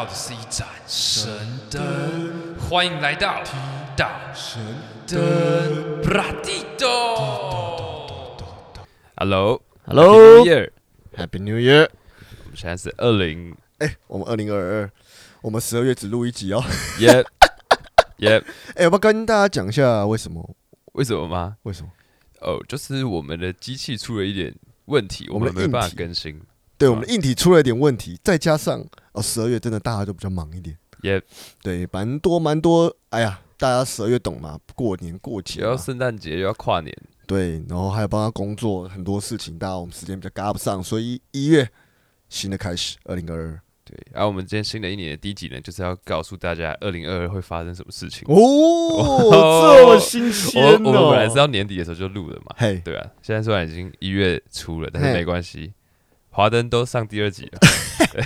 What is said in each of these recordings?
到的是一盏神灯，欢迎来到到神灯布拉蒂多。Hello，Hello，New Year，Happy New Year。我们现在是二零，哎，我们二零二二，我们十二月只录一集哦。Yep，Yep。哎，要不要跟大家讲一下为什么？为什么吗？为什么？哦，就是我们的机器出了一点问题，我们没办法更新。对，我们的硬体出了一点问题，再加上哦，十二月真的大家都比较忙一点，也对，蛮多蛮多。哎呀，大家十二月懂吗？过年过节，又要圣诞节，又要跨年，对，然后还有帮他工作，很多事情，大家我们时间比较赶不上，所以一月新的开始，二零二二。对，然后我们今天新的一年的第一集呢，就是要告诉大家二零二二会发生什么事情哦，这么新鲜哦！我们本来是要年底的时候就录了嘛，嘿，对啊，现在虽然已经一月初了，但是没关系。华灯都上第二集了，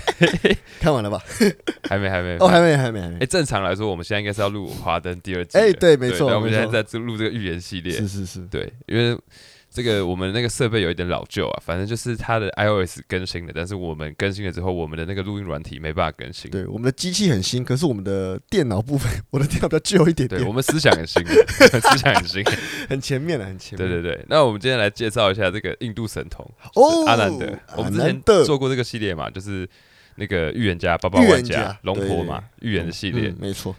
看完了吧？还没，还没，哦，还没，还没，还没。哎，正常来说，我们现在应该是要录华灯第二集。哎，对，没错。我们现在在录这个预言系列，是是是，对，因为。这个我们那个设备有一点老旧啊，反正就是它的 iOS 更新了，但是我们更新了之后，我们的那个录音软体没办法更新。对，我们的机器很新，可是我们的电脑部分，我的电脑比较旧一点点。对，我们思想很新，思想很新，很前面的，很前面。对对对，那我们今天来介绍一下这个印度神童哦，阿南德。我们之前做过这个系列嘛，就是那个预言家、八八万家、龙婆嘛，预言的系列，没错。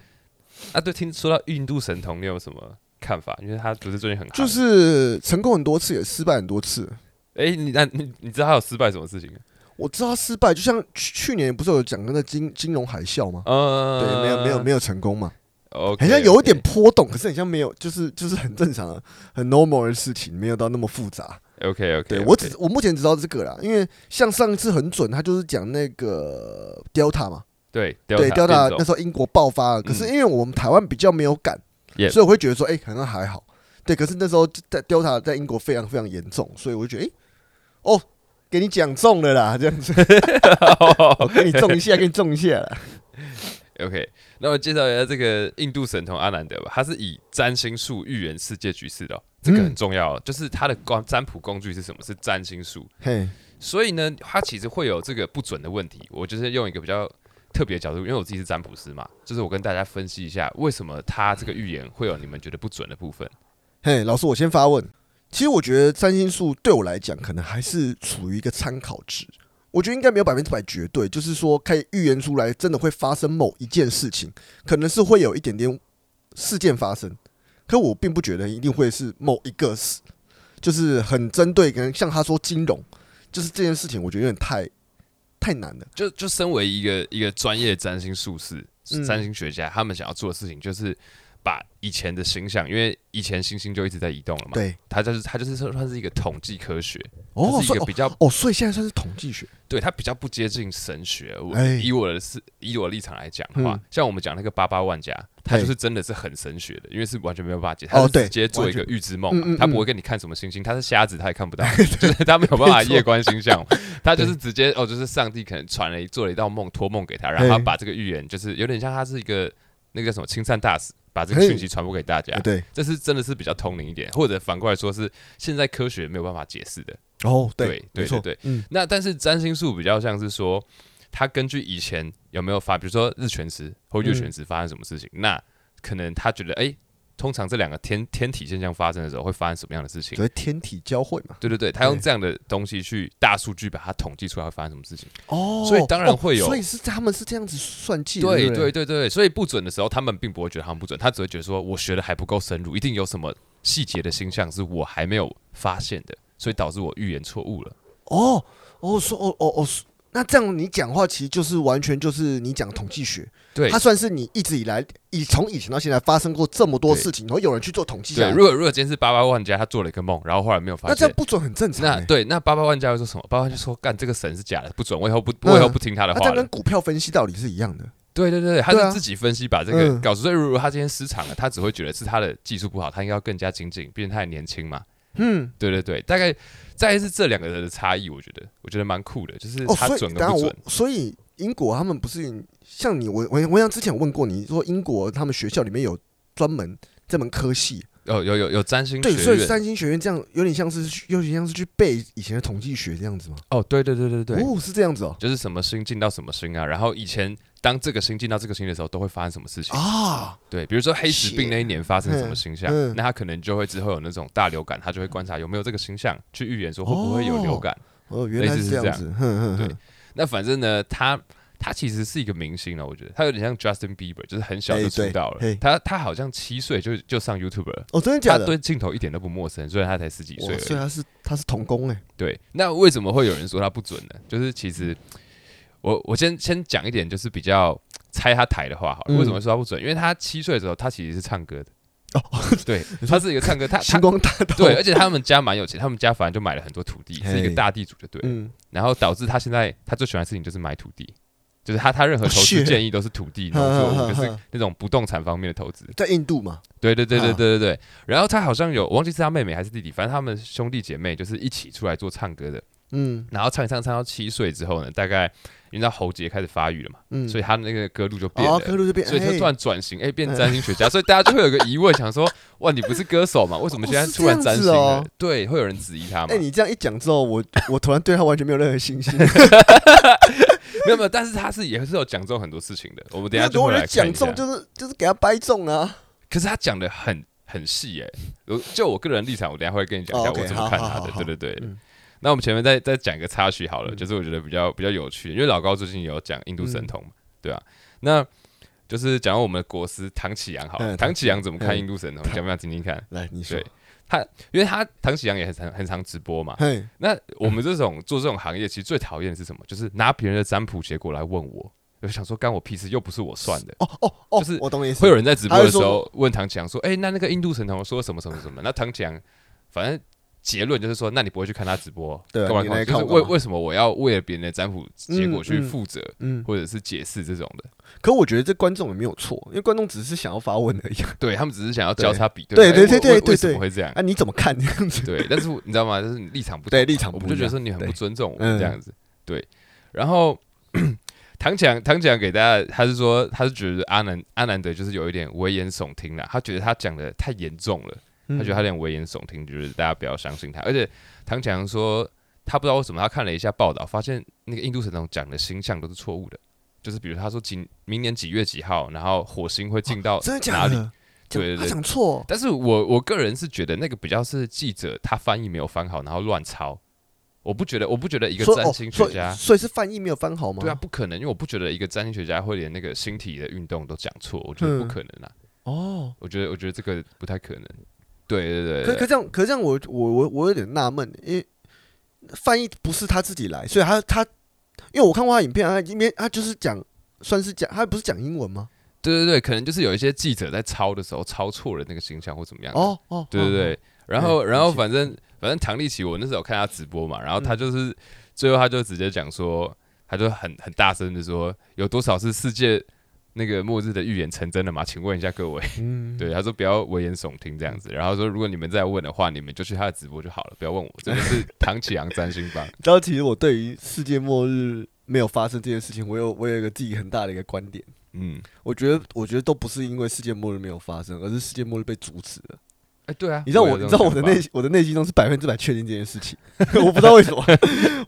啊，对，听说到印度神童，你有什么？看法，因为他不是最近很就是成功很多次，也失败很多次。哎、欸，你那你你知道他有失败什么事情？我知道他失败，就像去去年不是有讲那个金金融海啸吗？嗯，对，没有没有没有成功嘛。OK，好像有一点波动，可是很像没有，就是就是很正常的、很 normal 的事情，没有到那么复杂。OK OK，对我只我目前只知道这个啦，因为像上一次很准，他就是讲那个 Delta 嘛，对对 Delta 那时候英国爆发了，可是因为我们台湾比较没有感。所以我会觉得说，哎、欸，可能还好，对。可是那时候在 Delta 在英国非常非常严重，所以我就觉得，哎、欸，哦，给你讲中了啦，这样子，我 给你中一下，给你中一下啦。OK，那我介绍一下这个印度神童阿南德吧。他是以占星术预言世界局势的、喔，这个很重要、喔。嗯、就是他的光占卜工具是什么？是占星术。嘿所以呢，他其实会有这个不准的问题。我就是用一个比较。特别角度，因为我自己是占卜师嘛，就是我跟大家分析一下，为什么他这个预言会有你们觉得不准的部分。嘿，老师，我先发问。其实我觉得占星术对我来讲，可能还是处于一个参考值。我觉得应该没有百分之百绝对，就是说可以预言出来真的会发生某一件事情，可能是会有一点点事件发生。可我并不觉得一定会是某一个事，就是很针对，可能像他说金融，就是这件事情，我觉得有点太。太难了，就就身为一个一个专业占星术士、占星学家，他们想要做的事情就是把以前的星象，因为以前星星就一直在移动了嘛，对，它就是它就是算算是一个统计科学，哦，是一个比较哦，所以现在算是统计学，对，它比较不接近神学。我以我的是以我的立场来讲的话，像我们讲那个八八万家，它就是真的是很神学的，因为是完全没有办法解，它是直接做一个预知梦，他不会跟你看什么星星，他是瞎子，他也看不到，就是他没有办法夜观星象。他就是直接哦，就是上帝可能传了做了一道梦，托梦给他，然后他把这个预言，就是有点像他是一个那个什么亲善大使，把这个讯息传播给大家。对，这是真的是比较通灵一点，或者反过来说是现在科学没有办法解释的。哦，对对对对，嗯。那但是占星术比较像是说，他根据以前有没有发，比如说日全食或月全食发生什么事情，那可能他觉得哎。通常这两个天天体现象发生的时候，会发生什么样的事情？所以天体交汇嘛。对对对，他用这样的东西去大数据把它统计出来，会发生什么事情？哦，所以当然会有。所以是他们是这样子算计的。对对对对，所以不准的时候，他们并不会觉得他们不准，他只会觉得说我学的还不够深入，一定有什么细节的星象是我还没有发现的，所以导致我预言错误了。哦哦说哦哦哦。那这样你讲话其实就是完全就是你讲统计学，对，它算是你一直以来以从以前到现在发生过这么多事情，然后有人去做统计。对，如果如果今天是八八万家，他做了一个梦，然后后来没有发现，那这样不准很正常。那对，那八八万家会说什么？八八就说干这个神是假的，不准，我以后不我以后不听他的话。那这跟股票分析道理是一样的。对对对，他是自己分析把这个搞出。所以如果他今天失常了，他只会觉得是他的技术不好，他应该要更加精进，毕竟他还年轻嘛。嗯，对对对，大概再是这两个人的差异，我觉得我觉得蛮酷的，就是他准跟不准。哦、所以，所以英国他们不是像你，我我我想之前有问过你说，英国他们学校里面有专门这门科系，有有有有占星学对，所以占星学院这样有点像是有点像是去背以前的统计学这样子吗？哦，对对对对对，哦，是这样子哦，就是什么星进到什么星啊，然后以前当这个星进到这个星的时候，都会发生什么事情啊？对，比如说黑死病那一年发生什么星象，那他可能就会之后有那种大流感，他就会观察有没有这个星象去预言说会不会有流感。哦，原来是这样子。对，那反正呢，他。他其实是一个明星了，我觉得他有点像 Justin Bieber，就是很小就出道了。欸、他他好像七岁就就上 YouTube 了。哦，真的假的？他对镜头一点都不陌生，虽然他才十几岁。所以他是他是童工哎。对，那为什么会有人说他不准呢？就是其实我我先先讲一点，就是比较拆他台的话好了。嗯、为什么说他不准？因为他七岁的时候，他其实是唱歌的。哦，对，他是一个唱歌，他星光大道。对，而且他们家蛮有钱，他们家反正就买了很多土地，是一个大地主，就对。嗯。然后导致他现在他最喜欢的事情就是买土地。就是他，他任何投资建议都是土地，就是那种不动产方面的投资。在印度嘛？对对对对对对对。然后他好像有，我忘记是他妹妹还是弟弟，反正他们兄弟姐妹就是一起出来做唱歌的。嗯。然后唱一唱，唱到七岁之后呢，大概因为他喉结开始发育了嘛，嗯，所以他那个歌路就变了，歌路就变，所以他突然转型，哎，变占星学家。所以大家就会有个疑问，想说，哇，你不是歌手嘛？为什么现在突然占星了？对，会有人质疑他吗？哎，你这样一讲之后，我我突然对他完全没有任何信心。没有没有，但是他是也是有讲中很多事情的。我们等下就会来讲中，就是就是给他掰中啊。可是他讲的很很细哎，就我个人立场，我等下会跟你讲一下我怎么看他的。对对对。那我们前面再再讲一个插曲好了，就是我觉得比较比较有趣，因为老高最近有讲印度神童嘛，对啊？那就是讲我们的国师唐启阳好了，唐启阳怎么看印度神童？讲不讲听听看？来，你说。他因为他唐启阳也很常很常直播嘛，那我们这种做这种行业，其实最讨厌的是什么？就是拿别人的占卜结果来问我，我想说干我屁事，又不是我算的。哦哦哦，就是我懂意思。会有人在直播的时候问唐启阳说：“哎，那那个印度神童说什么什么什么？”那唐启阳反正结论就是说：“那你不会去看他直播，对，干嘛干嘛？就是为为什么我要为了别人的占卜结果去负责，或者是解释这种的？”可我觉得这观众也没有错，因为观众只是想要发问而已。对，他们只是想要交叉比对。对对对对对，为什么会这样？啊，你怎么看这样子？对，但是你知道吗？就是你立场不对，立场不，我就觉得说你很不尊重我们这样子。对，然后 唐强唐强给大家，他是说他是觉得阿南阿南德就是有一点危言耸听了，他觉得他讲的太严重了，他觉得他有点危言耸听，就是大家不要相信他。而且唐强说他不知道为什么，他看了一下报道，发现那个印度神童讲的星象都是错误的。就是比如他说几明年几月几号，然后火星会进到哪里？真的假的？对对对，他讲错。但是我我个人是觉得那个比较是记者他翻译没有翻好，然后乱抄。我不觉得，我不觉得一个占星学家，所以是翻译没有翻好吗？对啊，不可能，因为我不觉得一个占星学家会连那个星体的运动都讲错，我觉得不可能啊。哦，我觉得我觉得这个不太可能。对对对，可可这样，可这样我我我我有点纳闷，因为翻译不是他自己来，所以他他。因为我看过他影片，他里面他就是讲，算是讲，他不是讲英文吗？对对对，可能就是有一些记者在抄的时候抄错了那个形象或怎么样。哦哦，对对对，然后然后反正反正唐立奇，我那时候看他直播嘛，然后他就是最后他就直接讲说，他就很很大声的说，有多少是世界。那个末日的预言成真了吗？请问一下各位，嗯、对他说不要危言耸听这样子，然后说如果你们再问的话，你们就去他的直播就好了，不要问我。真的是 唐启阳占星帮。然后其实我对于世界末日没有发生这件事情，我有我有一个自己很大的一个观点。嗯，我觉得我觉得都不是因为世界末日没有发生，而是世界末日被阻止了。哎，对啊，你知道我你知道我的内我的内心中是百分之百确定这件事情，我不知道为什么，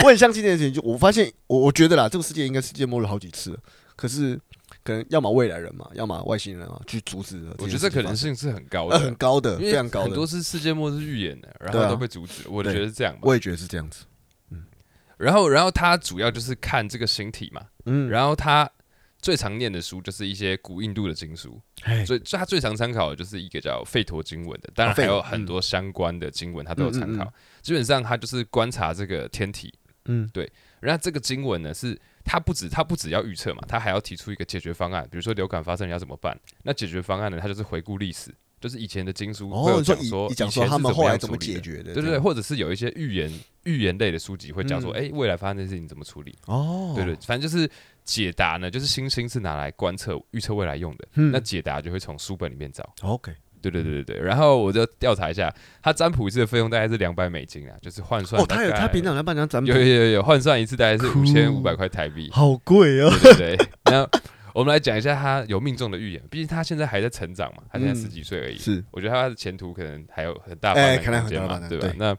我很相信这件事情。就我发现，我我觉得啦，这个世界应该世界末日好几次了，可是。可能要么未来人嘛，要么外星人啊，去阻止。我觉得这可能性是很高的，很高的，非常高的。很多是世界末日预言的，然后都被阻止。我觉得是这样。我也觉得是这样子。嗯，然后，然后他主要就是看这个星体嘛。嗯，然后他最常念的书就是一些古印度的经书，所以他最常参考的就是一个叫吠陀经文的，当然还有很多相关的经文他都有参考。基本上他就是观察这个天体。嗯，对。然后这个经文呢是。他不止，他不止要预测嘛，他还要提出一个解决方案。比如说流感发生，你要怎么办？那解决方案呢？他就是回顾历史，就是以前的经书会有讲说，以前他们后来怎么解决的，对对对，或者是有一些预言预言类的书籍会讲说，哎，未来发生的事情怎么处理？哦，对对，反正就是解答呢，就是星星是拿来观测预测未来用的，那解答就会从书本里面找。OK。对对对对对，然后我就调查一下，他占卜一次的费用大概是两百美金啊，就是换算。哦，他有他平常来帮人家占卜。有有有有，换算一次大概是五千五百块台币，好贵哦。对对对，那我们来讲一下他有命中的预言，毕竟他现在还在成长嘛，他现在十几岁而已。是，我觉得他的前途可能还有很大发展空间嘛，对吧？那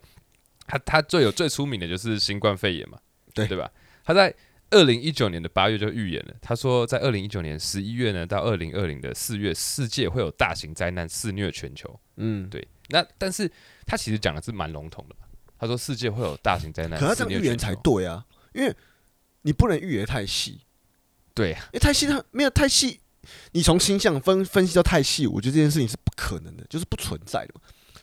他他最有最出名的就是新冠肺炎嘛，对对吧？他在二零一九年的八月就预言了，他说在二零一九年十一月呢到二零二零的四月，世界会有大型灾难肆虐全球。嗯，对。那但是他其实讲的是蛮笼统的嘛。他说世界会有大型灾难，可他这样预言才对啊，因为你不能预言太细。对，因为太细，它没有太细。你从星象分分析到太细，我觉得这件事情是不可能的，就是不存在的。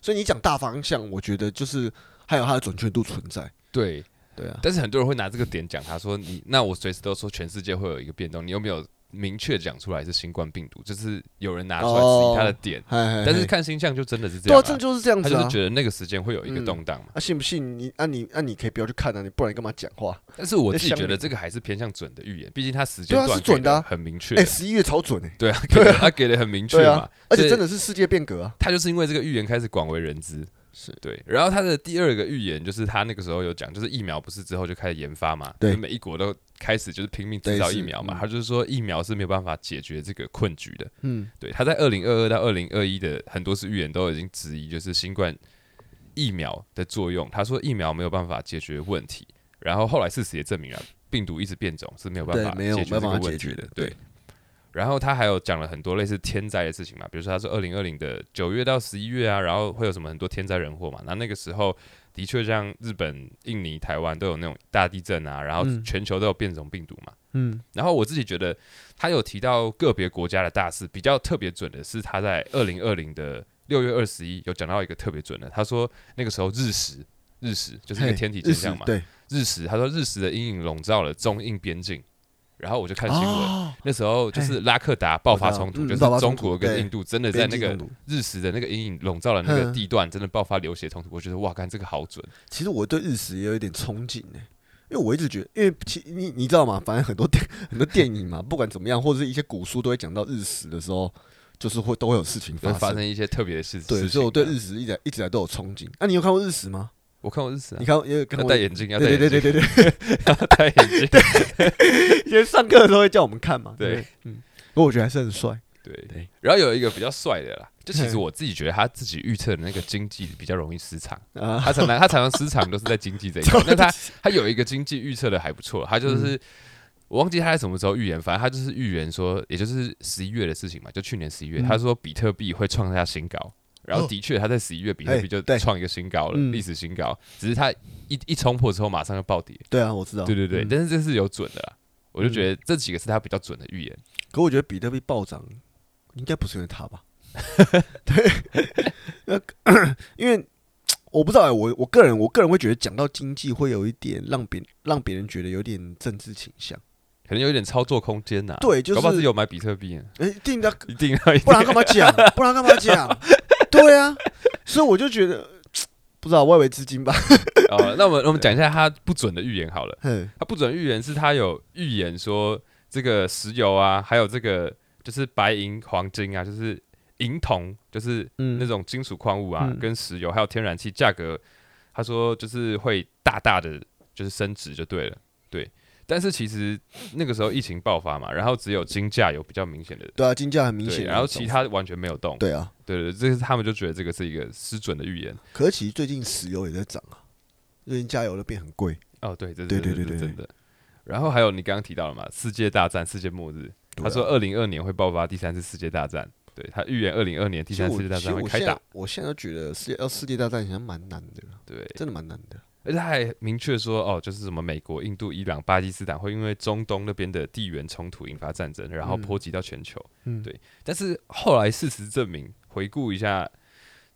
所以你讲大方向，我觉得就是还有它的准确度存在。对。对啊，但是很多人会拿这个点讲，他说你那我随时都说全世界会有一个变动，你有没有明确讲出来是新冠病毒？就是有人拿出来质疑他的点，哦、但是看星象就真的是这样，对、啊，这就是这样子、啊，他就是觉得那个时间会有一个动荡嘛。嗯、啊，信不信你？啊你啊你可以不要去看啊，你不然你干嘛讲话？但是我自己觉得这个还是偏向准的预言，毕竟他时间段准的很明确。哎，十一月超准哎，对啊，对啊，他给的很明确嘛，而且真的是世界变革啊。他就是因为这个预言开始广为人知。是。对，然后他的第二个预言就是他那个时候有讲，就是疫苗不是之后就开始研发嘛，对，每一国都开始就是拼命制造疫苗嘛，他就是说疫苗是没有办法解决这个困局的，嗯，对，他在二零二二到二零二一的很多次预言都已经质疑就是新冠疫苗的作用，他说疫苗没有办法解决问题，然后后来事实也证明了病毒一直变种是没有办法解决这个问题的，对。然后他还有讲了很多类似天灾的事情嘛，比如说他说二零二零的九月到十一月啊，然后会有什么很多天灾人祸嘛。那那个时候的确像日本、印尼、台湾都有那种大地震啊，然后全球都有变种病毒嘛。嗯。然后我自己觉得他有提到个别国家的大事，比较特别准的是他在二零二零的六月二十一有讲到一个特别准的，他说那个时候日食，日食就是那个天体现象嘛。对。日食，他说日食的阴影笼罩了中印边境。然后我就看新闻，哦、那时候就是拉克达爆发冲突，嗯、就是中国跟印度真的在那个日食的那个阴影笼罩了那个地段，真的爆发流血冲突。我觉得哇，看这个好准。其实我对日食也有一点憧憬呢，因为我一直觉得，因为其你你知道吗？反正很多电 很多电影嘛，不管怎么样，或者是一些古书都会讲到日食的时候，就是会都会有事情发生，发生一些特别的事情。对，所以我对日食一直一直来都有憧憬。那、啊、你有看过日食吗？我看过日食、啊，你看，因为要戴眼镜，要戴眼镜，对对对。对对，要戴眼镜。以前上课的时候会叫我们看嘛，对，嗯，不过我觉得还是很帅，对。对。然后有一个比较帅的啦，就其实我自己觉得他自己预测的那个经济比较容易失常，他常常 他常常失常都是在经济这一块。那他他有一个经济预测的还不错，他就是我忘记他在什么时候预言，反正他就是预言说，也就是十一月的事情嘛，就去年十一月，他说比特币会创下新高。然后的确，他在十一月比特币就创一个新高了，历史新高。只是他一一冲破之后，马上就暴跌。对啊，我知道。对对对，但是这是有准的啦。我就觉得这几个是他比较准的预言。可我觉得比特币暴涨应该不是因为他吧？对，因为我不知道，我我个人我个人会觉得讲到经济会有一点让别让别人觉得有点政治倾向，可能有一点操作空间呐。对，就是。有买比特币。哎，一定的，一定，不然干嘛讲？不然干嘛讲？对啊，所以我就觉得 不知道外围资金吧。哦，那我们我们讲一下他不准的预言好了。他不准预言是他有预言说这个石油啊，还有这个就是白银、黄金啊，就是银铜，就是那种金属矿物啊，嗯、跟石油还有天然气价格，他说就是会大大的就是升值就对了，对。但是其实那个时候疫情爆发嘛，然后只有金价有比较明显的，对啊，金价很明显，然后其他完全没有动，对啊，对对，这是他们就觉得这个是一个失准的预言。可是其实最近石油也在涨啊，最近加油都变很贵。哦，对，这是对对对对真的。然后还有你刚刚提到了嘛，世界大战、世界末日，他说二零二年会爆发第三次世界大战，对他预言二零二年第三次世界大战会开打。我现在都觉得世界要世界大战好像蛮难的，对，真的蛮难的。而且他还明确说，哦，就是什么美国、印度、伊朗、巴基斯坦会因为中东那边的地缘冲突引发战争，然后波及到全球。嗯，对。但是后来事实证明，回顾一下。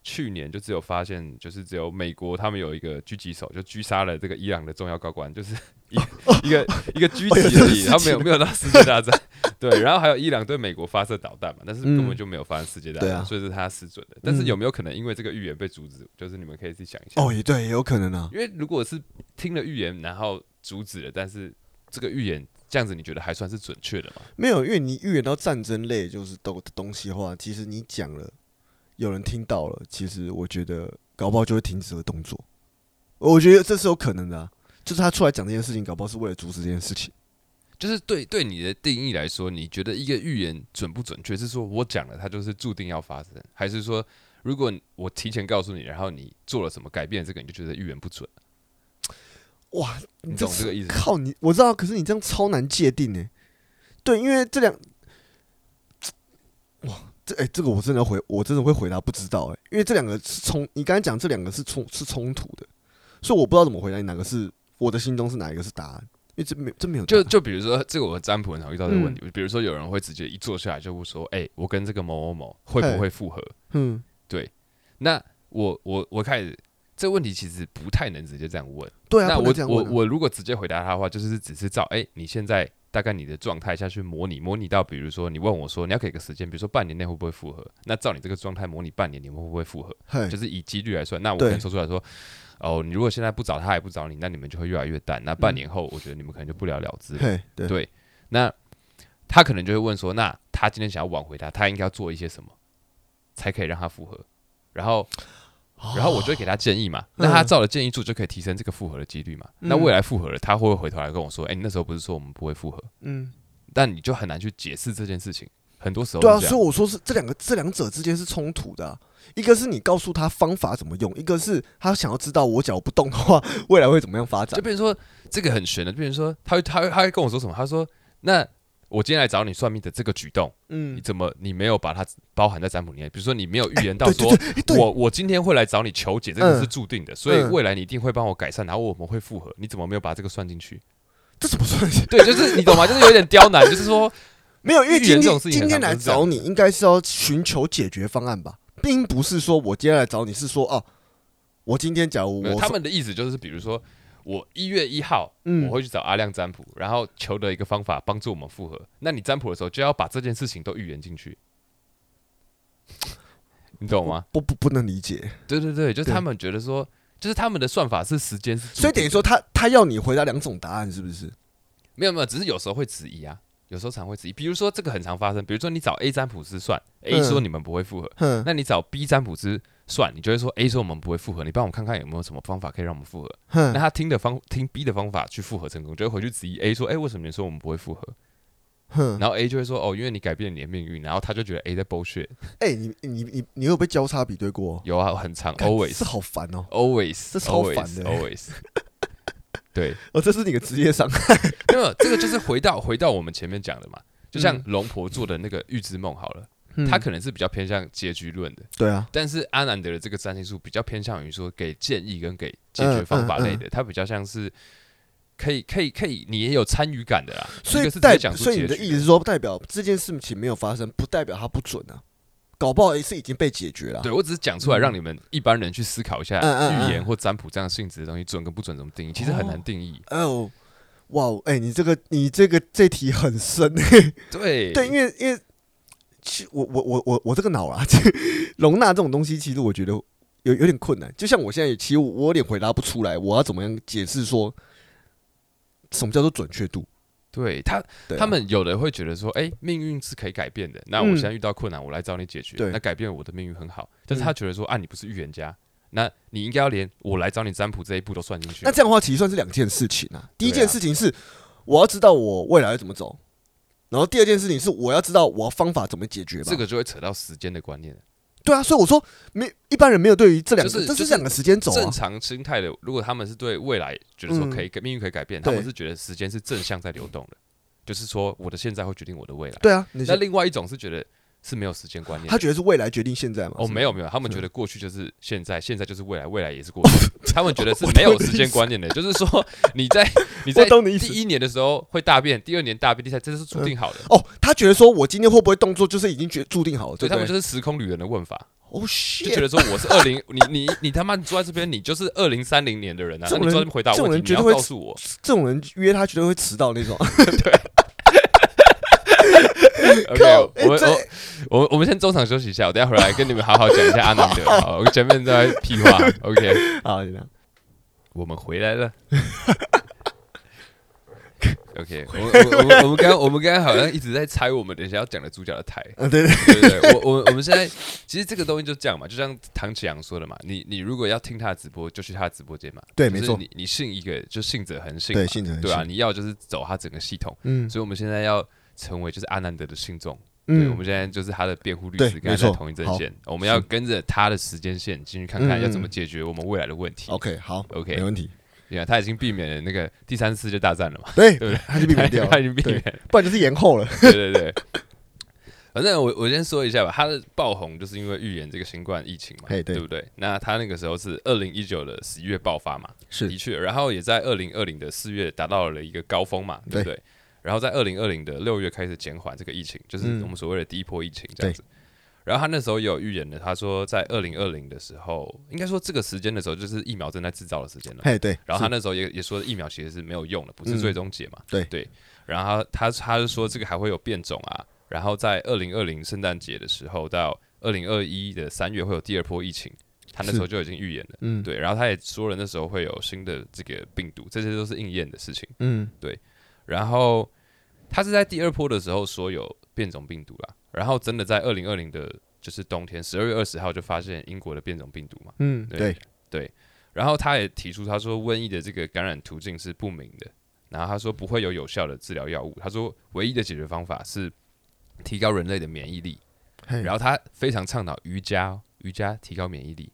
去年就只有发现，就是只有美国他们有一个狙击手，就狙杀了这个伊朗的重要高官，就是一 一个 一个狙击而已，他没有没有到世界大战。对，然后还有伊朗对美国发射导弹嘛，但是根本就没有发生世界大战，所以是他失准的。但是有没有可能因为这个预言被阻止？就是你们可以去想一下。哦，也对，也有可能啊。因为如果是听了预言然后阻止了，但是这个预言这样子，你觉得还算是准确的吗？没有，因为你预言到战争类就是东东西的话，其实你讲了。有人听到了，其实我觉得搞不好就会停止了动作。我觉得这是有可能的啊，就是他出来讲这件事情，搞不好是为了阻止这件事情。就是对对你的定义来说，你觉得一个预言准不准确？是说我讲了，它就是注定要发生，还是说如果我提前告诉你，然后你做了什么改变，这个你就觉得预言不准？哇，你懂这个意思？靠你，我知道，可是你这样超难界定呢。对，因为这两，哇，这哎、欸，这个我真的回，我真的会回答不知道哎，因为这两个是冲，你刚才讲这两个是冲是冲突的，所以我不知道怎么回答你哪个是我的心中是哪一个是答案，因为这没这没有。就就比如说，这个我占卜很常遇到这个问题，嗯、比如说有人会直接一坐下来就会说，哎、欸，我跟这个某某某会不会复合？嗯，对，那我我我开始。这个问题其实不太能直接这样问。对啊，那我我我我如果直接回答他的话，就是只是照哎、欸，你现在大概你的状态下去模拟，模拟到比如说你问我说你要给个时间，比如说半年内会不会复合？那照你这个状态模拟半年，你们会不会复合？就是以几率来算。那我可能说出来说，哦，你如果现在不找他也不找你，那你们就会越来越淡。那半年后，我觉得你们可能就不了了之了。对，对，那他可能就会问说，那他今天想要挽回他，他应该要做一些什么，才可以让他复合？然后。然后我就会给他建议嘛，那他照了建议做就可以提升这个复合的几率嘛。那未来复合了，他会不会回头来跟我说：“哎，你那时候不是说我们不会复合？”嗯，但你就很难去解释这件事情。很多时候，对啊，所以我说是这两个这两者之间是冲突的。一个是你告诉他方法怎么用，一个是他想要知道我脚不动的话，未来会怎么样发展。就比如说这个很悬的，就比如说他会他会他会跟我说什么？他说：“那。”我今天来找你算命的这个举动，嗯，你怎么你没有把它包含在占卜里面？比如说你没有预言到说，我我今天会来找你求解，这个是注定的，所以未来你一定会帮我改善，然后我们会复合。你怎么没有把这个算进去？这怎么算？对，就是你懂吗？就是有点刁难，就是说 没有，因为今天今天来找你，应该是要寻求解决方案吧，并不是说我今天来找你是说哦，我今天假如我他们的意思就是，比如说。我一月一号，我会去找阿亮占卜，然后求得一个方法帮助我们复合。那你占卜的时候就要把这件事情都预言进去，你懂吗？不不不能理解。对对对，就是他们觉得说，就是他们的算法是时间是，所以等于说他他要你回答两种答案，是不是？没有没有，只是有时候会质疑啊。有时候常会质疑，比如说这个很常发生，比如说你找 A 占卜师算，A 说你们不会复合，嗯、那你找 B 占卜师算，你就会说 A 说我们不会复合，你帮我看看有没有什么方法可以让我们复合。嗯、那他听的方听 B 的方法去复合成功，就会回去质疑 A 说，哎、欸，为什么你说我们不会复合？嗯、然后 A 就会说，哦，因为你改变了你的命运，然后他就觉得 A 在 bullshit。哎、欸，你你你你有被交叉比对过？有啊，很长，always，是好烦哦，always，这超烦的，always。对，哦，这是你的职业伤害。没有，这个就是回到回到我们前面讲的嘛。就像龙婆做的那个预知梦好了，嗯、他可能是比较偏向结局论的，对啊。但是阿南德的这个占星术比较偏向于说给建议跟给解决方法类的，他、嗯嗯嗯、比较像是可以可以可以，你也有参与感的啦。所以代表，所以你的意思是说，代表这件事情没有发生，不代表它不准啊。搞不好是已经被解决了。对，我只是讲出来，让你们一般人去思考一下，预言或占卜这样性质的东西准跟不准怎么定义，其实很难定义。哦。哇，哎、欸，你这个你这个这题很深，欸，对对，因为因为其实我我我我我这个脑啊，容纳这种东西，其实我觉得有有点困难。就像我现在，其实我有点回答不出来，我要怎么样解释说什么叫做准确度？对他，对啊，他们有的会觉得说，哎、欸，命运是可以改变的。那我现在遇到困难，我来找你解决，对那改变我的命运很好。但是他觉得说，啊，你不是预言家。那你应该要连我来找你占卜这一步都算进去。那这样的话，其实算是两件事情啊。第一件事情是我要知道我未来要怎么走，然后第二件事情是我要知道我方法怎么解决。这个就会扯到时间的观念。对啊，所以我说没一般人没有对于这两个，这是两个时间轴。正常心态的，如果他们是对未来觉得说可以命运可以改变，他们是觉得时间是正向在流动的，就是说我的现在会决定我的未来。对啊，那另外一种是觉得。是没有时间观念，他觉得是未来决定现在吗？哦，没有没有，他们觉得过去就是现在，现在就是未来，未来也是过去。他们觉得是没有时间观念的，就是说你在你在 第一年的时候会大变，第二年大变，第三这是注定好的。哦，他觉得说我今天会不会动作，就是已经决注定好了。对，他们就是时空旅人的问法。哦，就觉得说我是二零，你你你他妈坐在这边，你就是二零三零年的人啊！那你专门回答问题，你要告诉我，这种人约他绝对会迟到那种。对。OK，我们我我我们先中场休息一下，我等下回来跟你们好好讲一下阿南德。好，我前面在屁话。OK，好，就这样。我们回来了。OK，我我我我们刚我们刚刚好像一直在猜我们等一下要讲的主角的台。对对对对，我我我们现在其实这个东西就这样嘛，就像唐启阳说的嘛，你你如果要听他的直播，就去他的直播间嘛。对，没错。你你信一个就信者恒信，对，信者恒信。对啊，你要就是走他整个系统。嗯，所以我们现在要。成为就是阿南德的信众，嗯，我们现在就是他的辩护律师，跟他在同一阵线，我们要跟着他的时间线进去看看要怎么解决我们未来的问题。OK，好，OK，没问题。你看他已经避免了那个第三次世界大战了嘛？对，对不对？他就避免掉了，他已经避免，不然就是延后了。对对对。反正我我先说一下吧，他的爆红就是因为预言这个新冠疫情嘛，对，对不对？那他那个时候是二零一九的十一月爆发嘛，是的确，然后也在二零二零的四月达到了一个高峰嘛，对不对？对，然后在二零二零的六月开始减缓这个疫情，就是我们所谓的第一波疫情这样子。嗯、然后他那时候也有预言的，他说在二零二零的时候，应该说这个时间的时候就是疫苗正在制造的时间了，嘿，对。然后他那时候也也说疫苗其实是没有用的，不是最终解嘛，嗯、对对。然后他他就说这个还会有变种啊。然后在二零二零圣诞节的时候到二零二一的三月会有第二波疫情，他那时候就已经预言了，嗯，对。然后他也说了那时候会有新的这个病毒，这些都是应验的事情，嗯，对。然后他是在第二波的时候说有变种病毒啦，然后真的在二零二零的就是冬天十二月二十号就发现英国的变种病毒嘛，嗯，对对，对。然后他也提出他说瘟疫的这个感染途径是不明的，然后他说不会有有效的治疗药物，他说唯一的解决方法是。提高人类的免疫力，然后他非常倡导瑜伽，瑜伽提高免疫力。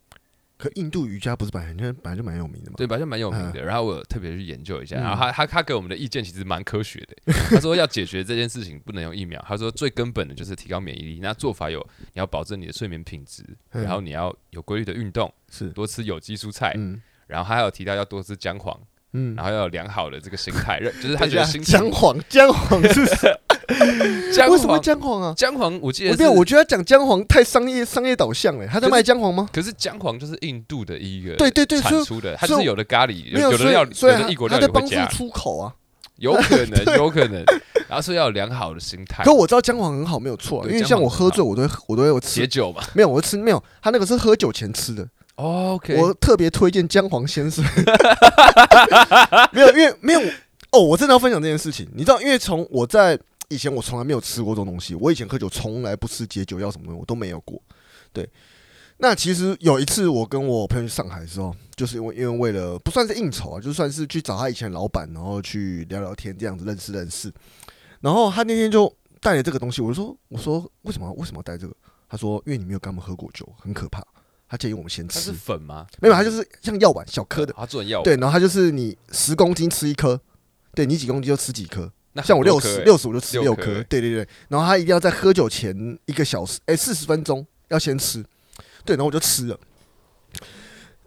可印度瑜伽不是本来就本来就蛮有名的嘛？对，本来就蛮有名的。然后我特别去研究一下，然后他他他给我们的意见其实蛮科学的。他说要解决这件事情不能用疫苗，他说最根本的就是提高免疫力。那做法有，你要保证你的睡眠品质，然后你要有规律的运动，是多吃有机蔬菜，然后他还有提到要多吃姜黄，嗯，然后要有良好的这个心态，就是他觉得姜黄姜黄是。为什么姜黄啊？姜黄我记得没有，我觉得讲姜黄太商业商业导向了。他在卖姜黄吗？可是姜黄就是印度的一个对对对产出的，它是有的咖喱，有的料，有的异国料理帮助出口啊，有可能，有可能。然后说要有良好的心态。可我知道姜黄很好，没有错，因为像我喝醉，我都我都有吃解酒嘛。没有，我吃没有，他那个是喝酒前吃的。OK，我特别推荐姜黄先生。没有，因为没有哦，我真的要分享这件事情。你知道，因为从我在。以前我从来没有吃过这种东西，我以前喝酒从来不吃解酒药什么的，我都没有过。对，那其实有一次我跟我朋友去上海的时候，就是因为因为为了不算是应酬啊，就算是去找他以前的老板，然后去聊聊天这样子认识认识。然后他那天就带了这个东西，我就说我说为什么为什么要带这个？他说因为你没有跟他们喝过酒，很可怕。他建议我们先吃。是粉吗？没有，他就是像药丸小颗的。他做药。对，然后他就是你十公斤吃一颗，对你几公斤就吃几颗。像我六十六十，我就吃六颗，对对对。然后他一定要在喝酒前一个小时，哎，四十分钟要先吃。对，然后我就吃了。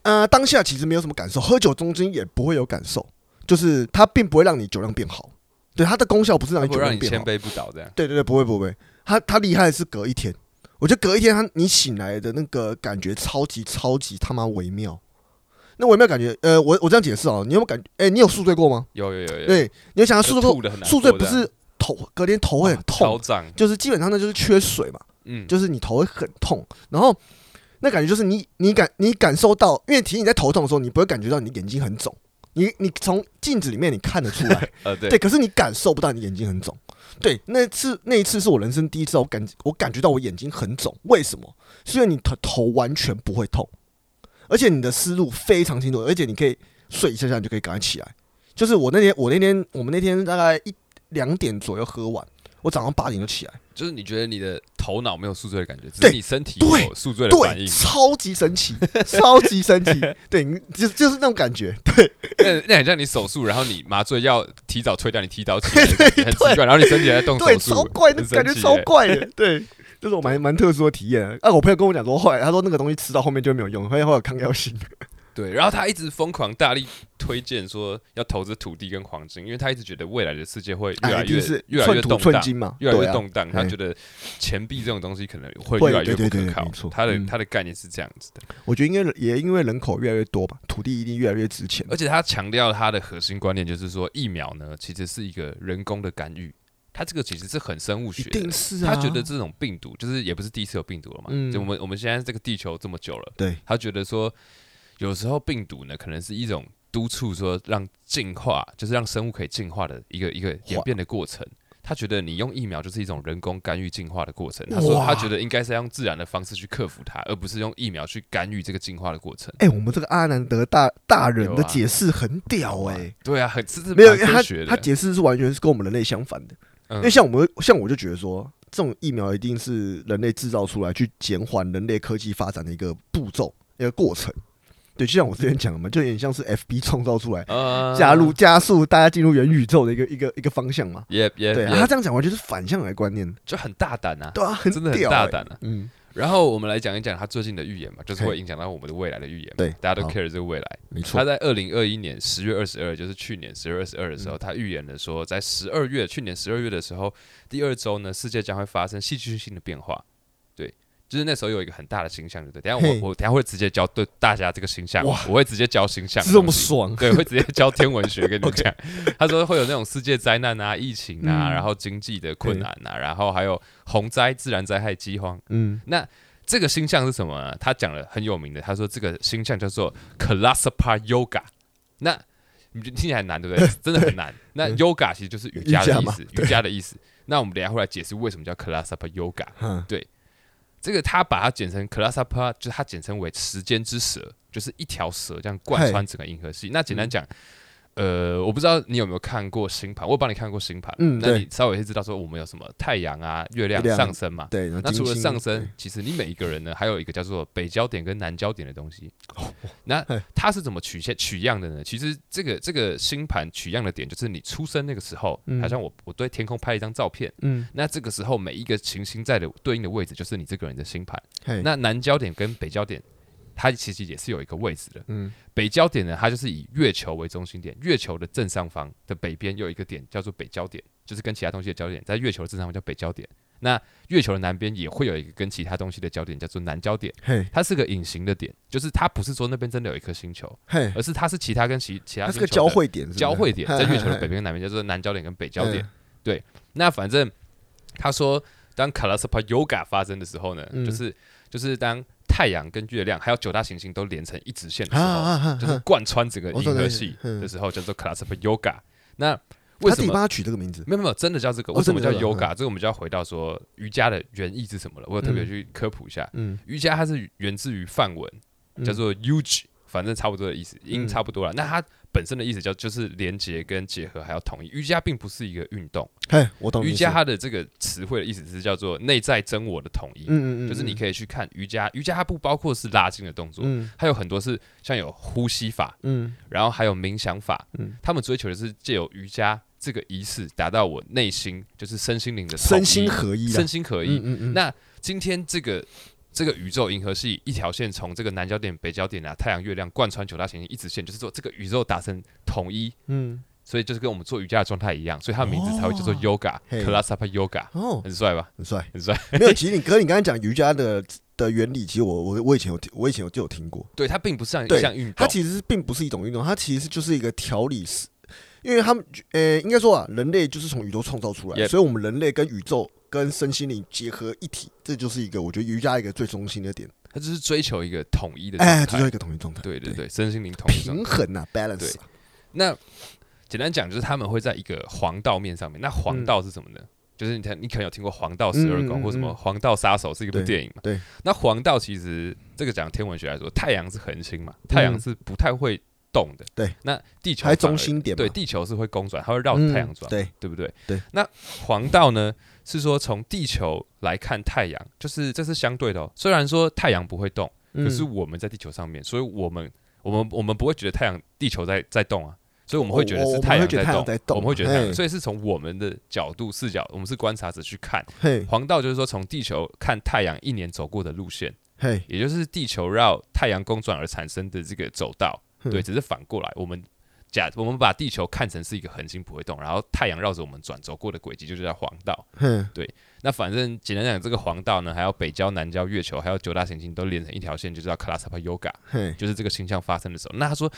呃，当下其实没有什么感受，喝酒中间也不会有感受，就是它并不会让你酒量变好。对，它的功效不是让你酒量变好，千杯不倒这样。对对对，不会不会。它它厉害的是隔一天，我觉得隔一天，它你醒来的那个感觉超级超级他妈微妙。那我有没有感觉？呃，我我这样解释哦，你有没有感觉？哎、欸，你有宿醉过吗？有有有有。对，你有想要宿醉过？宿醉不是头隔天头会很痛，就是基本上那就是缺水嘛。嗯，就是你头会很痛，然后那感觉就是你你感你感受到，因为其实你在头痛的时候，你不会感觉到你眼睛很肿，你你从镜子里面你看得出来，呃对，对，可是你感受不到你眼睛很肿。对，那次那一次是我人生第一次，我感我感觉到我眼睛很肿，为什么？是因为你头头完全不会痛。而且你的思路非常清楚，而且你可以睡一下下，你就可以赶快起来。就是我那天，我那天，我们那天大概一两点左右喝完，我早上八点就起来。就是你觉得你的头脑没有宿醉的感觉，只是你身体有宿醉的反应，超级神奇，超级神奇。对，就就是那种感觉。对，那那很像你手术，然后你麻醉要提早退掉，你提早起来，很奇怪。然后你身体还在动手术，对，超怪，那感觉超怪的。对。就是我蛮蛮特殊的体验。啊，我朋友跟我讲说，后来他说那个东西吃到后面就没有用，后来会有抗药性。对，然后他一直疯狂大力推荐说要投资土地跟黄金，因为他一直觉得未来的世界会越来越越来越动荡，越来越动荡。他觉得钱币这种东西可能会越来越不可靠。他的他的概念是这样子的。我觉得应该也因为人口越来越多吧，土地一定越来越值钱。而且他强调他的核心观念就是说，疫苗呢其实是一个人工的干预。他这个其实是很生物学的，他觉得这种病毒就是也不是第一次有病毒了嘛。就我们我们现在这个地球这么久了，对，他觉得说有时候病毒呢可能是一种督促说让进化，就是让生物可以进化的一个一个演变的过程。他觉得你用疫苗就是一种人工干预进化的过程。他说他觉得应该是要用自然的方式去克服它，而不是用疫苗去干预这个进化的过程。哎，我们这个阿南德大大人的解释很屌哎，对啊，很是没有他他解释是完全是跟我们人类相反的。因为像我们，像我就觉得说，这种疫苗一定是人类制造出来，去减缓人类科技发展的一个步骤、一个过程。对，就像我之前讲的嘛，就有点像是 FB 创造出来，加入加速大家进入元宇宙的一个一个一个方向嘛。Yep, yep, 对，他这样讲，完就是反向来观念，就很大胆啊，对啊，真的很大胆啊。嗯。然后我们来讲一讲他最近的预言嘛，就是会影响到我们的未来的预言。对，大家都 care 这个未来。没错。他在二零二一年十月二十二，就是去年十月二十二的时候，他预言了说，在十二月，去年十二月的时候，第二周呢，世界将会发生戏剧性的变化。对，就是那时候有一个很大的星象，对不对？等下我我等下会直接教对大家这个星象，我会直接教星象，这么爽？对，会直接教天文学跟你讲。他说会有那种世界灾难啊、疫情啊，然后经济的困难啊，然后还有洪灾、自然灾害、饥荒。嗯，那。这个星象是什么呢？他讲了很有名的，他说这个星象叫做 Kalasapa Yoga。那你听起来很难，对不对？真的很难。那 Yoga 其实就是瑜伽的意思，瑜伽的意思。那我们等下会来解释为什么叫 Kalasapa Yoga。对，这个他把它简称 Kalasapa，就是它简称为时间之蛇，就是一条蛇这样贯穿整个银河系。那简单讲。呃，我不知道你有没有看过星盘，我有帮你看过星盘，嗯，那你稍微会知道说我们有什么太阳啊、月亮上升嘛，对，那除了上升，其实你每一个人呢，还有一个叫做北焦点跟南焦点的东西。那它是怎么取现取样的呢？其实这个这个星盘取样的点就是你出生那个时候，好像我我对天空拍一张照片，嗯，那这个时候每一个行星在的对应的位置就是你这个人的星盘。那南焦点跟北焦点。它其实也是有一个位置的，嗯，北焦点呢，它就是以月球为中心点，月球的正上方的北边有一个点叫做北焦点，就是跟其他东西的焦点在月球的正上方叫北焦点。那月球的南边也会有一个跟其他东西的焦点叫做南焦点，嘿，它是个隐形的点，就是它不是说那边真的有一颗星球，嘿，而是它是其他跟其其他它是个交汇点，交汇点在月球的北边跟南边叫做南焦点跟北焦点。对，那反正他说，当 Kalasapa Yoga 发生的时候呢，就是就是当。太阳跟月亮还有九大行星都连成一直线的时候，就是贯穿整个银河系的时候，叫做 Kalasapa Yoga。那为什么他取这个名字？没有没有，真的叫这个。为什么叫 Yoga？这个我们就要回到说瑜伽的原意是什么了。我有特别去科普一下，瑜伽它是源自于梵文，叫做 Yuj，反正差不多的意思，音差不多了。那它。本身的意思叫就是连接跟结合，还要统一。瑜伽并不是一个运动，嘿，我懂。瑜伽它的这个词汇的意思是叫做内在真我的统一。嗯嗯嗯，就是你可以去看瑜伽，瑜伽它不包括是拉筋的动作，嗯，它有很多是像有呼吸法，嗯，然后还有冥想法，嗯，他们追求的是借由瑜伽这个仪式，达到我内心就是身心灵的身心合一，身心合一。嗯嗯嗯。那今天这个。这个宇宙银河系一条线从这个南焦点、北焦点啊，太阳、月亮贯穿九大行星一直线，就是说这个宇宙达成统一。嗯，所以就是跟我们做瑜伽的状态一样，所以它的名字才会叫做 Yoga，Kalasapa Yoga。哦，很帅吧？很帅，很帅。没有，其实你哥，你刚才讲瑜伽的的原理，其实我我我以前有我以前有就有听过。对，它并不是像一项运动，它其实是并不是一种运动，它其实就是一个调理式。因为他们呃，应该说啊，人类就是从宇宙创造出来，所以我们人类跟宇宙。跟身心灵结合一体，这就是一个我觉得瑜伽一个最中心的点。它就是追求一个统一的，哎，追求一个统一状态。对对对，身心灵统一平衡啊，balance。对，那简单讲就是他们会在一个黄道面上面。那黄道是什么呢？就是你看，你可能有听过《黄道十二宫》或什么《黄道杀手》是一部电影嘛？对。那黄道其实这个讲天文学来说，太阳是恒星嘛，太阳是不太会动的。对。那地球还中心点，对，地球是会公转，它会绕着太阳转，对，对不对？对。那黄道呢？是说从地球来看太阳，就是这是相对的哦。虽然说太阳不会动，可是我们在地球上面，所以我们我们我们不会觉得太阳地球在在动啊，所以我们会觉得是太阳在动，我们会觉得太阳，所以是从我们的角度视角，我们是观察者去看。黄道就是说从地球看太阳一年走过的路线，也就是地球绕太阳公转而产生的这个走道，对，只是反过来我们。假我们把地球看成是一个恒星不会动，然后太阳绕着我们转走过的轨迹，就是叫黄道。对。那反正简单讲，这个黄道呢，还有北交、南交、月球，还有九大行星都连成一条线，就叫 Kalasapa Yoga。就是这个星象发生的时候，那他说，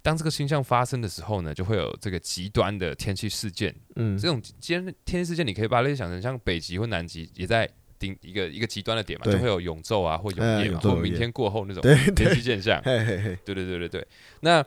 当这个星象发生的时候呢，就会有这个极端的天气事件。嗯，这种天天气事件，你可以把它想成像北极或南极也在顶一个一个极端的点嘛，就会有永昼啊，或永夜嘛，或明天过后那种天气现象。对对对对对，那。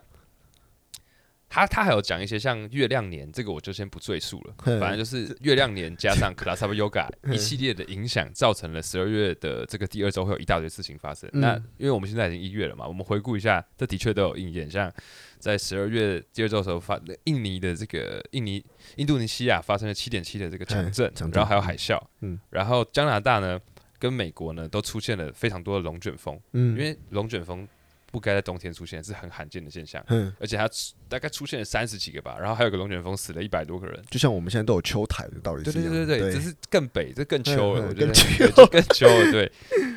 他他还有讲一些像月亮年，这个我就先不赘述了。反正就是月亮年加上 Kalasapa Yoga 一系列的影响，造成了十二月的这个第二周会有一大堆事情发生。那因为我们现在已经一月了嘛，我们回顾一下，这的确都有应验。像在十二月第二周的时候发，印尼的这个印尼印度尼西亚发生了七点七的这个强震，然后还有海啸。嗯然后加拿大呢跟美国呢都出现了非常多的龙卷风。嗯因为龙卷风。不该在冬天出现，是很罕见的现象。嗯，而且它大概出现了三十几个吧，然后还有个龙卷风死了一百多个人。就像我们现在都有秋台的道理是一样。对对对对，这是更北，这更秋了，我觉得更秋更秋了。对，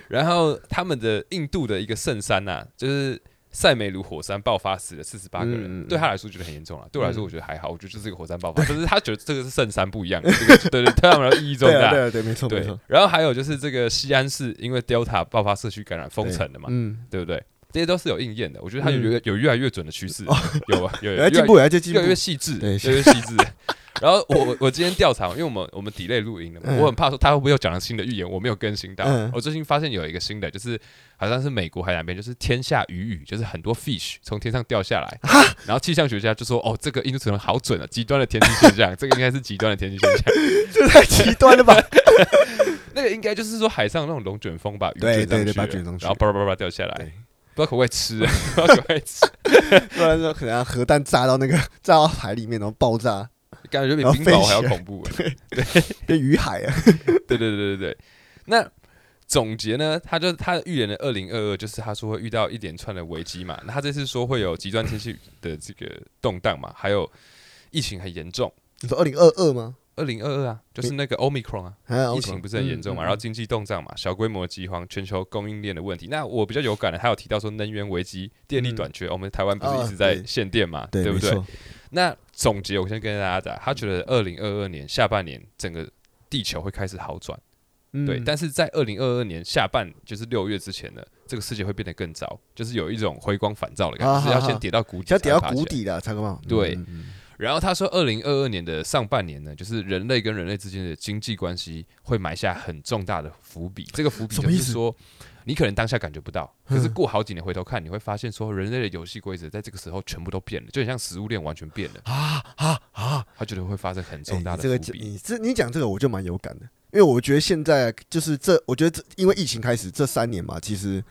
然后他们的印度的一个圣山呐、啊，就是。塞梅鲁火山爆发死了四十八个人，嗯、对他来说觉得很严重啊。对我来说，我觉得还好。我觉得就是一个火山爆发，可是他觉得这个是圣山不一样的。这个对，对对，对他们的意义重大。对对对，没错对没错。然后还有就是这个西安市因为 Delta 爆发社区感染封城了嘛，嗯，对不对？这些都是有应验的。我觉得他有有有越来越准的趋势，有啊有 有进步，越来越细致，越来越细致。然后我我今天调查，因为我们我们 delay 录音了嘛，我很怕说他会不会又讲了新的预言，我没有更新到。我最近发现有一个新的，就是好像是美国海南边，就是天下雨雨，就是很多 fish 从天上掉下来。然后气象学家就说：“哦，这个印度可能好准啊，极端的天气现象，这个应该是极端的天气现象。”这太极端了吧？那个应该就是说海上那种龙卷风把雨卷上去，然后叭叭叭掉下来，不知道可不可以吃，不知道可不可以吃，不然说可能核弹炸到那个 炸到海里面，然后爆炸。感觉比冰岛还要恐怖，对，跟雨 海啊，对对对对对。那总结呢？他就他预言的二零二二，就是他说会遇到一连串的危机嘛。那他这次说会有极端天气的这个动荡嘛，还有疫情很严重。你说二零二二吗？二零二二啊，就是那个 Omicron 啊，疫情不是很严重嘛？然后经济动荡嘛，小规模饥荒，全球供应链的问题。那我比较有感的，还有提到说能源危机、电力短缺。我们台湾不是一直在限电嘛，对不对？那总结，我先跟大家讲，他觉得二零二二年下半年整个地球会开始好转，嗯、对。但是在二零二二年下半，就是六月之前呢，这个世界会变得更糟，就是有一种回光返照的感觉，啊、是要先跌到谷底，要跌到谷底的才可能。对。然后他说，二零二二年的上半年呢，就是人类跟人类之间的经济关系会埋下很重大的伏笔。这个伏笔就是说，你可能当下感觉不到，可是过好几年回头看，你会发现说，人类的游戏规则在这个时候全部都变了，就很像食物链完全变了啊啊啊！他觉得会发生很重大的伏笔。欸、你这你讲这个，我就蛮有感的，因为我觉得现在就是这，我觉得这因为疫情开始这三年嘛，其实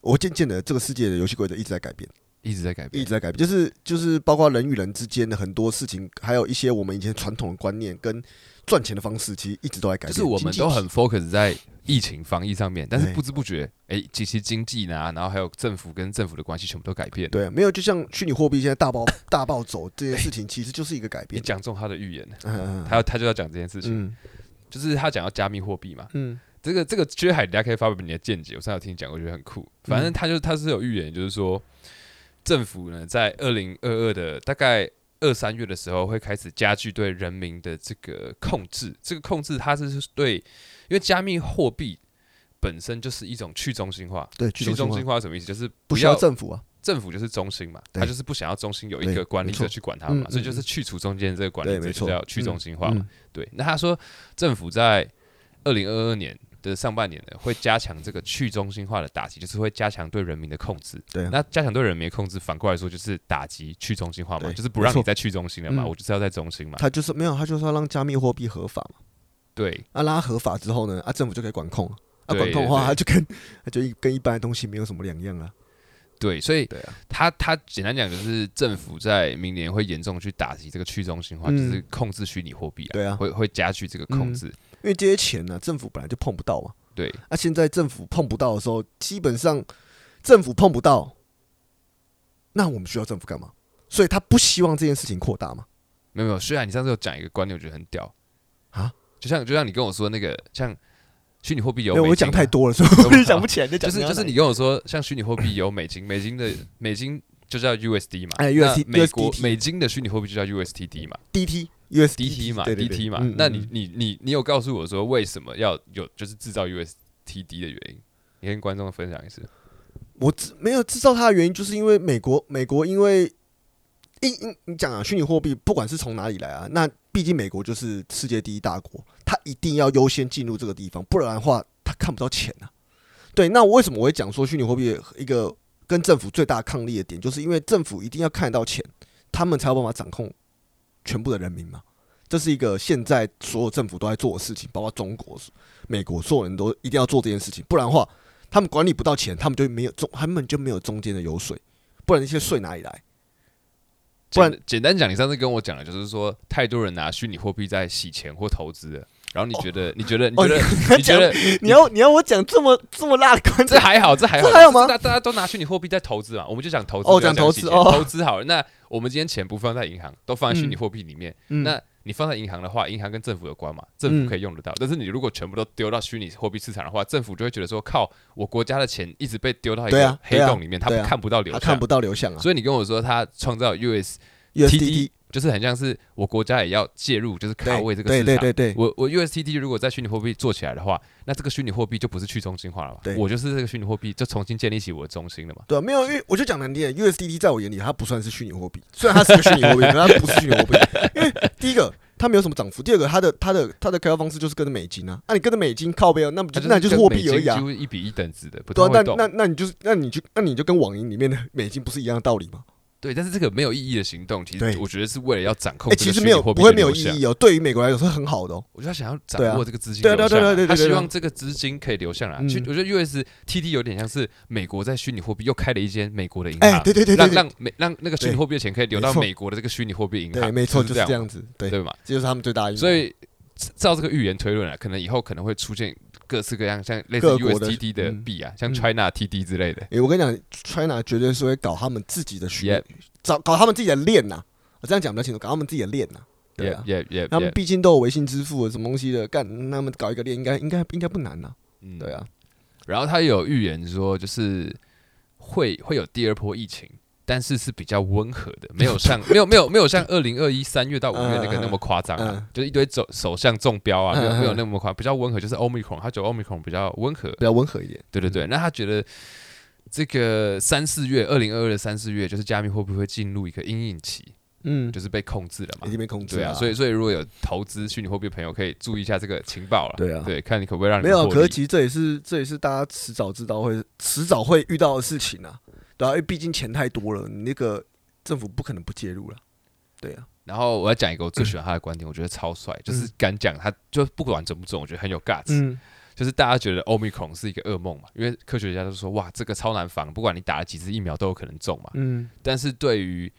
我渐渐的这个世界的游戏规则一直在改变。一直在改变，一直在改变，就是就是包括人与人之间的很多事情，还有一些我们以前传统的观念跟赚钱的方式，其实一直都在改变。就是我们都很 focus 在疫情防疫上面，但是不知不觉，哎，其实经济呢，然后还有政府跟政府的关系全部都改变。对，没有，就像虚拟货币现在大暴 大暴走这件事情，其实就是一个改变。你讲中他的预言，他要他就要讲这件事情，就是他讲要加密货币嘛。嗯，这个这个缺海，大家可以发表你的见解。我上次有听你讲，过觉得很酷。反正他就他是有预言，就是说。政府呢，在二零二二的大概二三月的时候，会开始加剧对人民的这个控制。这个控制，它是对，因为加密货币本身就是一种去中心化。对，去中心化什么意思？就是不需要政府啊，政府就是中心嘛，他就是不想要中心有一个管理者去管他嘛，所以就是去除中间这个管理者，就叫去中心化嘛。对，那他说政府在二零二二年。的上半年呢，会加强这个去中心化的打击，就是会加强对人民的控制。对、啊，那加强对人民的控制，反过来说就是打击去中心化嘛，就是不让你再去中心了嘛，嗯、我就是要在中心嘛。他就是没有，他就是要让加密货币合法嘛。对，啊，让它合法之后呢，啊，政府就可以管控。啊，管控的话，他就跟他就跟一般的东西没有什么两样啊。对，所以对啊，他他简单讲就是政府在明年会严重去打击这个去中心化，嗯、就是控制虚拟货币啊。对啊，会会加剧这个控制。嗯因为这些钱呢、啊，政府本来就碰不到嘛。对。那、啊、现在政府碰不到的时候，基本上政府碰不到，那我们需要政府干嘛？所以他不希望这件事情扩大嘛。没有没有，虽然你上次有讲一个观念，我觉得很屌啊，就像就像你跟我说那个，像虚拟货币有美金、啊，我讲太多了，所以我也想不起来。就是就是你跟我说，像虚拟货币有美金，美金的美金就叫 USD 嘛。哎，USD 美国美金的虚拟货币就叫 USTD 嘛，DT。USDT 嘛，DT 嘛，那你你你你有告诉我说为什么要有就是制造 USTD 的原因？你跟观众分享一次。我没有制造它的原因，就是因为美国美国因为，因因你讲啊，虚拟货币不管是从哪里来啊，那毕竟美国就是世界第一大国，它一定要优先进入这个地方，不然的话它看不到钱啊。对，那我为什么我会讲说虚拟货币一个跟政府最大抗力的点，就是因为政府一定要看得到钱，他们才有办法掌控。全部的人民嘛，这是一个现在所有政府都在做的事情，包括中国、美国，所有人都一定要做这件事情，不然的话，他们管理不到钱，他们就没有中，他们就没有中间的油水，不然那些税哪里来？不然简单讲，你上次跟我讲的就是说，太多人拿虚拟货币在洗钱或投资了，然后你觉得？你觉得？你觉得？你觉得？你要你要我讲这么这么辣的观点？这还好，这还好，这还好吗？大大家都拿虚拟货币在投资嘛，我们就讲投资。哦，讲投资哦，投资好了。那我们今天钱不放在银行，都放在虚拟货币里面。那你放在银行的话，银行跟政府有关嘛？政府可以用得到。但是你如果全部都丢到虚拟货币市场的话，政府就会觉得说，靠，我国家的钱一直被丢到一个黑洞里面，他看不到流向，看不到流向啊。所以你跟我说他创造 USDT。就是很像是我国家也要介入，就是卡位这个市场。对对对对，我我 USDT 如果在虚拟货币做起来的话，那这个虚拟货币就不是去中心化了嘛？对，我就是这个虚拟货币就重新建立起我的中心了嘛？对，没有，因为我就讲难听点，USDT 在我眼里它不算是虚拟货币，虽然它是个虚拟货币，但它不是虚拟货币。因为第一个它没有什么涨幅，第二个它的它的它的开发方式就是跟着美金啊，那、啊、你跟着美金靠边，那不就那就是货币而已啊？几乎一比一等值的，对啊，那那那你就是那你就那你就跟网银里面的美金不是一样的道理吗？对，但是这个没有意义的行动，其实我觉得是为了要掌控。哎，其实没有，不会没有意义哦。对于美国来说是很好的哦。我觉得他想要掌握这个资金流向，对对对对，他希望这个资金可以流向来。其实我觉得 USTT 有点像是美国在虚拟货币又开了一间美国的银行，对对对，让让美让那个虚拟货币的钱可以流到美国的这个虚拟货币银行。对，没错，就是这样子，对对嘛，这就是他们最大的。所以照这个预言推论啊，可能以后可能会出现。各式各样，像类似 USDT 的币啊，像 China TD 之类的。诶，我跟你讲，China 绝对是会搞他们自己的学，找搞他们自己的链呐。我这样讲比较清楚，搞他们自己的链呐。对啊，他们毕竟都有微信支付什么东西的，干他们搞一个链，应该应该应该不难呐。嗯，对啊。然后他有预言说，就是会会有第二波疫情。但是是比较温和的，没有像没有没有没有像二零二一三月到五月那个那么夸张啊，就是一堆走首相中标啊，没有没有那么夸，比较温和，就是 Omicron，他觉得 Omicron 比较温和，比较温和一点。对对对，那他觉得这个三四月，二零二二的三四月，就是加密会不会进入一个阴影期，嗯，就是被控制了嘛，已经被控制了。对啊，所以所以如果有投资虚拟货币的朋友，可以注意一下这个情报了。对啊，对，看你可不可以让你没有，可是其实这也是这也是大家迟早知道会迟早会遇到的事情啊，对啊，因为毕竟钱太多了，你那个。政府不可能不介入了，对啊。然后我要讲一个我最喜欢他的观点，我觉得超帅，就是敢讲他，就不管准不准，我觉得很有 guts。就是大家觉得 Omicron 是一个噩梦嘛，因为科学家都说哇，这个超难防，不管你打了几支疫苗都有可能中嘛。嗯。但是对于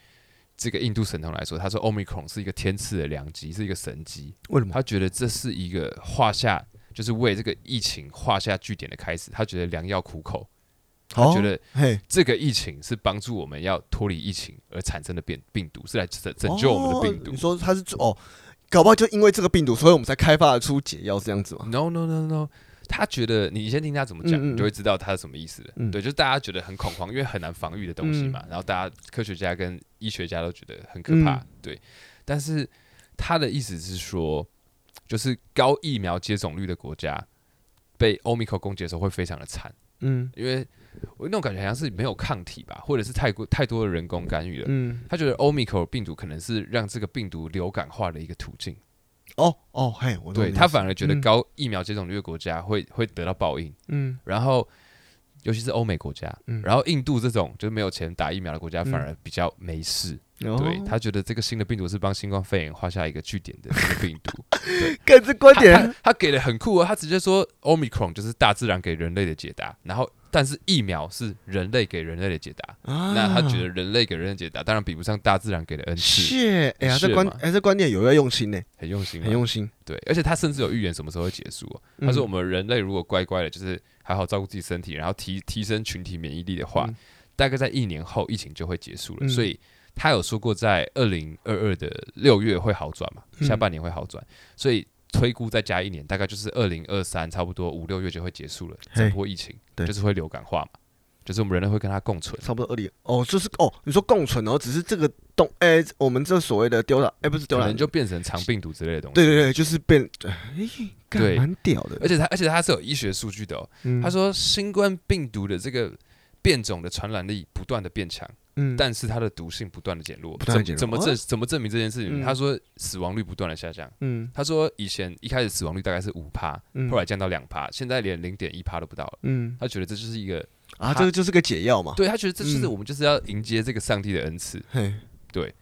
这个印度神童来说，他说 Omicron 是一个天赐的良机，是一个神机。为什么？他觉得这是一个画下，就是为这个疫情画下句点的开始。他觉得良药苦口。他觉得，嘿，这个疫情是帮助我们要脱离疫情而产生的病病毒，是来拯拯救我们的病毒。你说他是哦，搞不好就因为这个病毒，所以我们才开发出解药，这样子吗？No No No No，他觉得你先听他怎么讲，你就会知道他是什么意思了。对，就是大家觉得很恐慌，因为很难防御的东西嘛。然后大家科学家跟医学家都觉得很可怕，对。但是他的意思是说，就是高疫苗接种率的国家被 Omicron 攻击的时候会非常的惨，嗯，因为。我那种感觉好像是没有抗体吧，或者是太过太多的人工干预了。嗯，他觉得 Omicron 病毒可能是让这个病毒流感化的一个途径。哦哦，嘿，我对他反而觉得高疫苗接种率的国家会会得到报应。嗯，然后尤其是欧美国家，嗯，然后印度这种就是没有钱打疫苗的国家反而比较没事。对，他觉得这个新的病毒是帮新冠肺炎画下一个句点的 一个病毒。对，看这观点，他，他给的很酷啊，他直接说 Omicron 就是大自然给人类的解答，然后。但是疫苗是人类给人类的解答，啊、那他觉得人类给人类的解答当然比不上大自然给的恩赐。哎呀，这观哎这观点有要用心呢，很用心，很用心。对，而且他甚至有预言什么时候会结束、他说我们人类如果乖乖的，就是好好照顾自己身体，然后提提升群体免疫力的话，嗯、大概在一年后疫情就会结束了。嗯、所以他有说过在二零二二的六月会好转嘛，下半年会好转。嗯、所以。推估再加一年，大概就是二零二三，差不多五六月就会结束了。整波疫情，对，就是会流感化嘛，就是我们人类会跟它共存。差不多二零哦，就是哦，你说共存哦，只是这个东哎，我们这所谓的丢了哎，不是丢了，就变成长病毒之类的东西。对对对，就是变，哎，对，蛮屌的。而且它，而且它是有医学数据的哦。他说，新冠病毒的这个变种的传染力不断的变强。嗯，但是它的毒性不断的减弱，怎么怎么证怎么证明这件事情？他说死亡率不断的下降。嗯，他说以前一开始死亡率大概是五趴，后来降到两趴，现在连零点一趴都不到了。嗯，他觉得这就是一个啊，这个就是个解药嘛。对，他觉得这就是我们就是要迎接这个上帝的恩赐。对。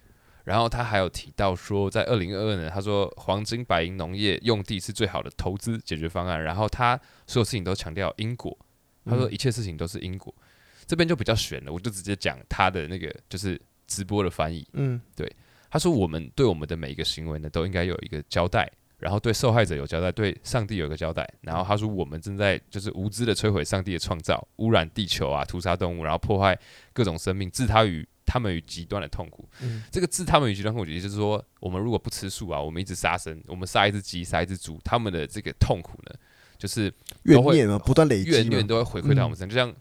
然后他还有提到说，在二零二二年，他说黄金白银农业用地是最好的投资解决方案。然后他所有事情都强调因果，他说一切事情都是因果。这边就比较悬了，我就直接讲他的那个就是直播的翻译。嗯，对，他说我们对我们的每一个行为呢，都应该有一个交代，然后对受害者有交代，对上帝有一个交代。然后他说，我们正在就是无知的摧毁上帝的创造，污染地球啊，屠杀动物，然后破坏各种生命，置他于他们于极端的痛苦。嗯、这个置他们于极端痛苦，也就是说，我们如果不吃素啊，我们一直杀生，我们杀一只鸡，杀一只猪，他们的这个痛苦呢，就是怨念啊，不断累积，怨念都会回馈到我们身上。嗯、就像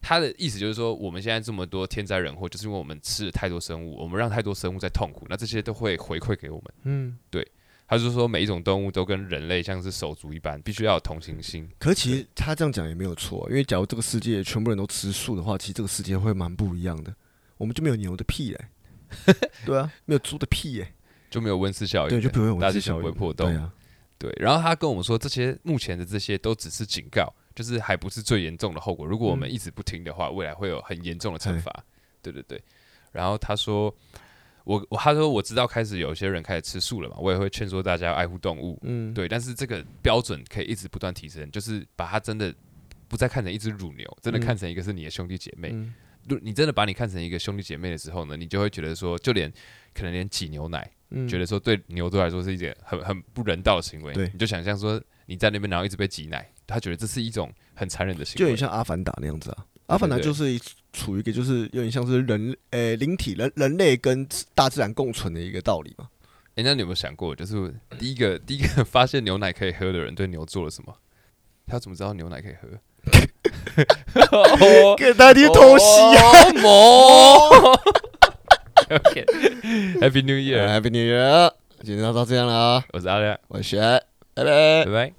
他的意思就是说，我们现在这么多天灾人祸，就是因为我们吃了太多生物，我们让太多生物在痛苦，那这些都会回馈给我们。嗯，对。他就说，每一种动物都跟人类像是手足一般，必须要有同情心。可是其实他这样讲也没有错，因为假如这个世界全部人都吃素的话，其实这个世界会蛮不一样的。我们就没有牛的屁嘞，对啊，没有猪的屁耶，就没有温室效应，对，就不会有温室效应，不会破洞。对啊，对。然后他跟我们说，这些目前的这些都只是警告，就是还不是最严重的后果。如果我们一直不听的话，未来会有很严重的惩罚。对对对。然后他说。我我他说我知道开始有些人开始吃素了嘛，我也会劝说大家爱护动物，嗯，对，但是这个标准可以一直不断提升，就是把它真的不再看成一只乳牛，真的看成一个是你的兄弟姐妹。嗯，你真的把你看成一个兄弟姐妹的时候呢，你就会觉得说，就连可能连挤牛奶，嗯，觉得说对牛都来说是一件很很不人道的行为，对，你就想象说你在那边然后一直被挤奶，他觉得这是一种很残忍的行为，就有点像阿凡达那样子啊。阿凡达就是处于一个就是有点像是人诶灵体人人类跟大自然共存的一个道理嘛。诶，那你有没有想过，就是第一个 第一个发现牛奶可以喝的人对牛做了什么？他怎么知道牛奶可以喝？给大家偷袭啊！OK，Happy New Year，Happy New Year，今天就到这样了啊！我是阿亮，我是雪，拜拜，拜拜。